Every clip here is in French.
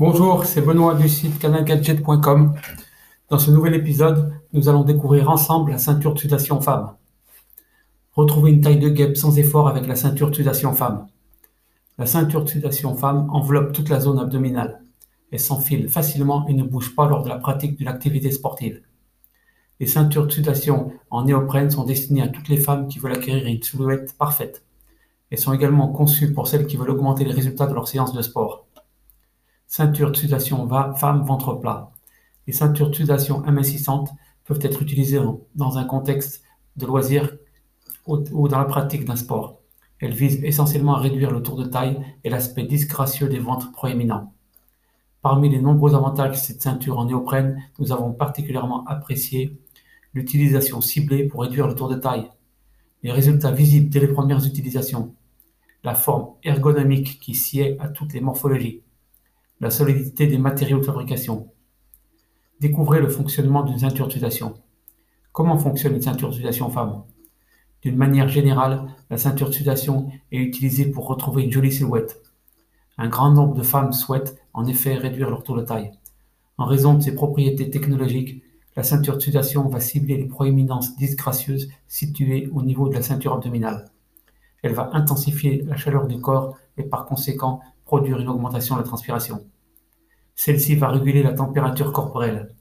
Bonjour, c'est Benoît du site canalgadget.com. Dans ce nouvel épisode, nous allons découvrir ensemble la ceinture de sudation femme. Retrouvez une taille de guêpe sans effort avec la ceinture de sudation femme. La ceinture de sudation femme enveloppe toute la zone abdominale. Elle s'enfile facilement et ne bouge pas lors de la pratique d'une activité sportive. Les ceintures de sudation en néoprène sont destinées à toutes les femmes qui veulent acquérir une silhouette parfaite. Elles sont également conçues pour celles qui veulent augmenter les résultats de leur séance de sport. Ceinture de sudation femme ventre plat. Les ceintures de sudation amincissantes peuvent être utilisées dans un contexte de loisir ou dans la pratique d'un sport. Elles visent essentiellement à réduire le tour de taille et l'aspect disgracieux des ventres proéminents. Parmi les nombreux avantages de cette ceinture en néoprène, nous avons particulièrement apprécié l'utilisation ciblée pour réduire le tour de taille, les résultats visibles dès les premières utilisations, la forme ergonomique qui sied à toutes les morphologies, la solidité des matériaux de fabrication. Découvrez le fonctionnement d'une ceinture d'utilisation. Comment fonctionne une ceinture d'utilisation femme? D'une manière générale, la ceinture d'utilisation est utilisée pour retrouver une jolie silhouette. Un grand nombre de femmes souhaitent en effet réduire leur tour de taille. En raison de ses propriétés technologiques, la ceinture de sudation va cibler les proéminences disgracieuses situées au niveau de la ceinture abdominale. Elle va intensifier la chaleur du corps et par conséquent produire une augmentation de la transpiration. Celle-ci va réguler la température corporelle.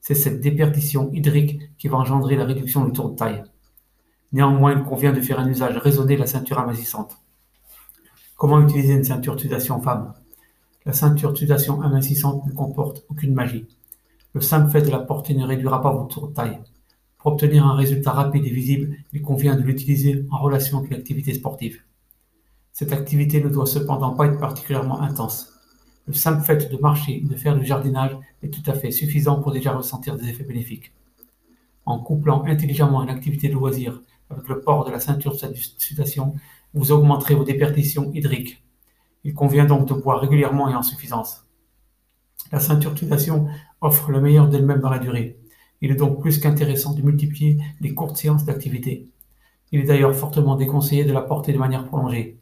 C'est cette déperdition hydrique qui va engendrer la réduction du tour de taille. Néanmoins, il convient de faire un usage raisonné de la ceinture amincissante. Comment utiliser une ceinture sudation femme? La ceinture sudation amincissante ne comporte aucune magie. Le simple fait de la porter ne réduira pas votre tour de taille. Pour obtenir un résultat rapide et visible, il convient de l'utiliser en relation avec l'activité sportive. Cette activité ne doit cependant pas être particulièrement intense. Le simple fait de marcher de faire du jardinage est tout à fait suffisant pour déjà ressentir des effets bénéfiques. En couplant intelligemment une activité de loisir avec le port de la ceinture de sudation, vous augmenterez vos déperditions hydriques. Il convient donc de boire régulièrement et en suffisance. La ceinture de sudation offre le meilleur d'elle-même dans la durée. Il est donc plus qu'intéressant de multiplier les courtes séances d'activité. Il est d'ailleurs fortement déconseillé de la porter de manière prolongée.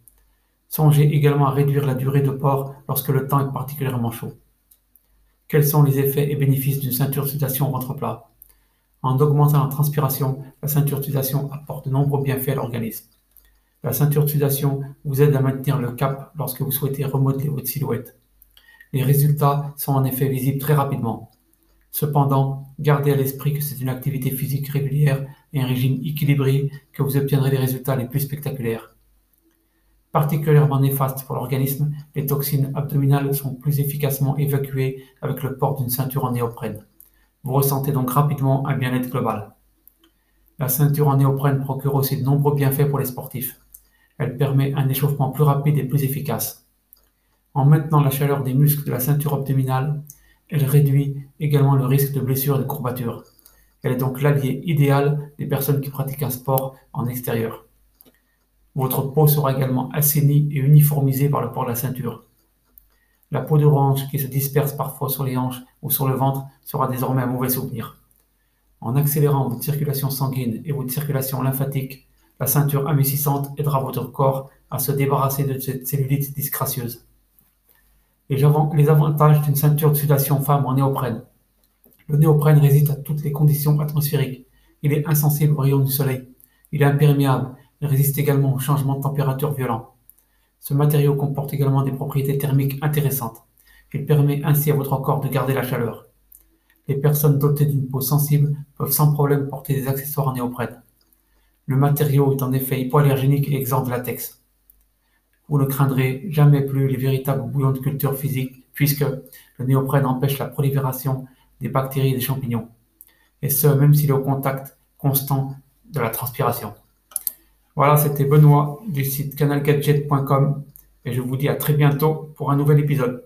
Songez également à réduire la durée de port lorsque le temps est particulièrement chaud. Quels sont les effets et bénéfices d'une ceinture de sudation ventre plat En augmentant la transpiration, la ceinture de sudation apporte de nombreux bienfaits à l'organisme. La ceinture de vous aide à maintenir le cap lorsque vous souhaitez remodeler votre silhouette. Les résultats sont en effet visibles très rapidement. Cependant, gardez à l'esprit que c'est une activité physique régulière et un régime équilibré que vous obtiendrez les résultats les plus spectaculaires. Particulièrement néfastes pour l'organisme, les toxines abdominales sont plus efficacement évacuées avec le port d'une ceinture en néoprène. Vous ressentez donc rapidement un bien-être global. La ceinture en néoprène procure aussi de nombreux bienfaits pour les sportifs. Elle permet un échauffement plus rapide et plus efficace. En maintenant la chaleur des muscles de la ceinture abdominale, elle réduit également le risque de blessures et de courbatures. Elle est donc l'allié idéal des personnes qui pratiquent un sport en extérieur. Votre peau sera également assainie et uniformisée par le port de la ceinture. La peau de hanche qui se disperse parfois sur les hanches ou sur le ventre sera désormais un mauvais souvenir. En accélérant votre circulation sanguine et votre circulation lymphatique, la ceinture amincissante aidera votre corps à se débarrasser de cette cellulite disgracieuse. Les avantages d'une ceinture de sudation femme en néoprène. Le néoprène résiste à toutes les conditions atmosphériques. Il est insensible aux rayons du soleil. Il est imperméable il résiste également aux changements de température violents. Ce matériau comporte également des propriétés thermiques intéressantes. Il permet ainsi à votre corps de garder la chaleur. Les personnes dotées d'une peau sensible peuvent sans problème porter des accessoires en néoprène. Le matériau est en effet hypoallergénique et exempt de latex. Vous ne craindrez jamais plus les véritables bouillons de culture physique puisque le néoprène empêche la prolifération des bactéries et des champignons. Et ce, même s'il est au contact constant de la transpiration. Voilà, c'était Benoît du site canalgadget.com et je vous dis à très bientôt pour un nouvel épisode.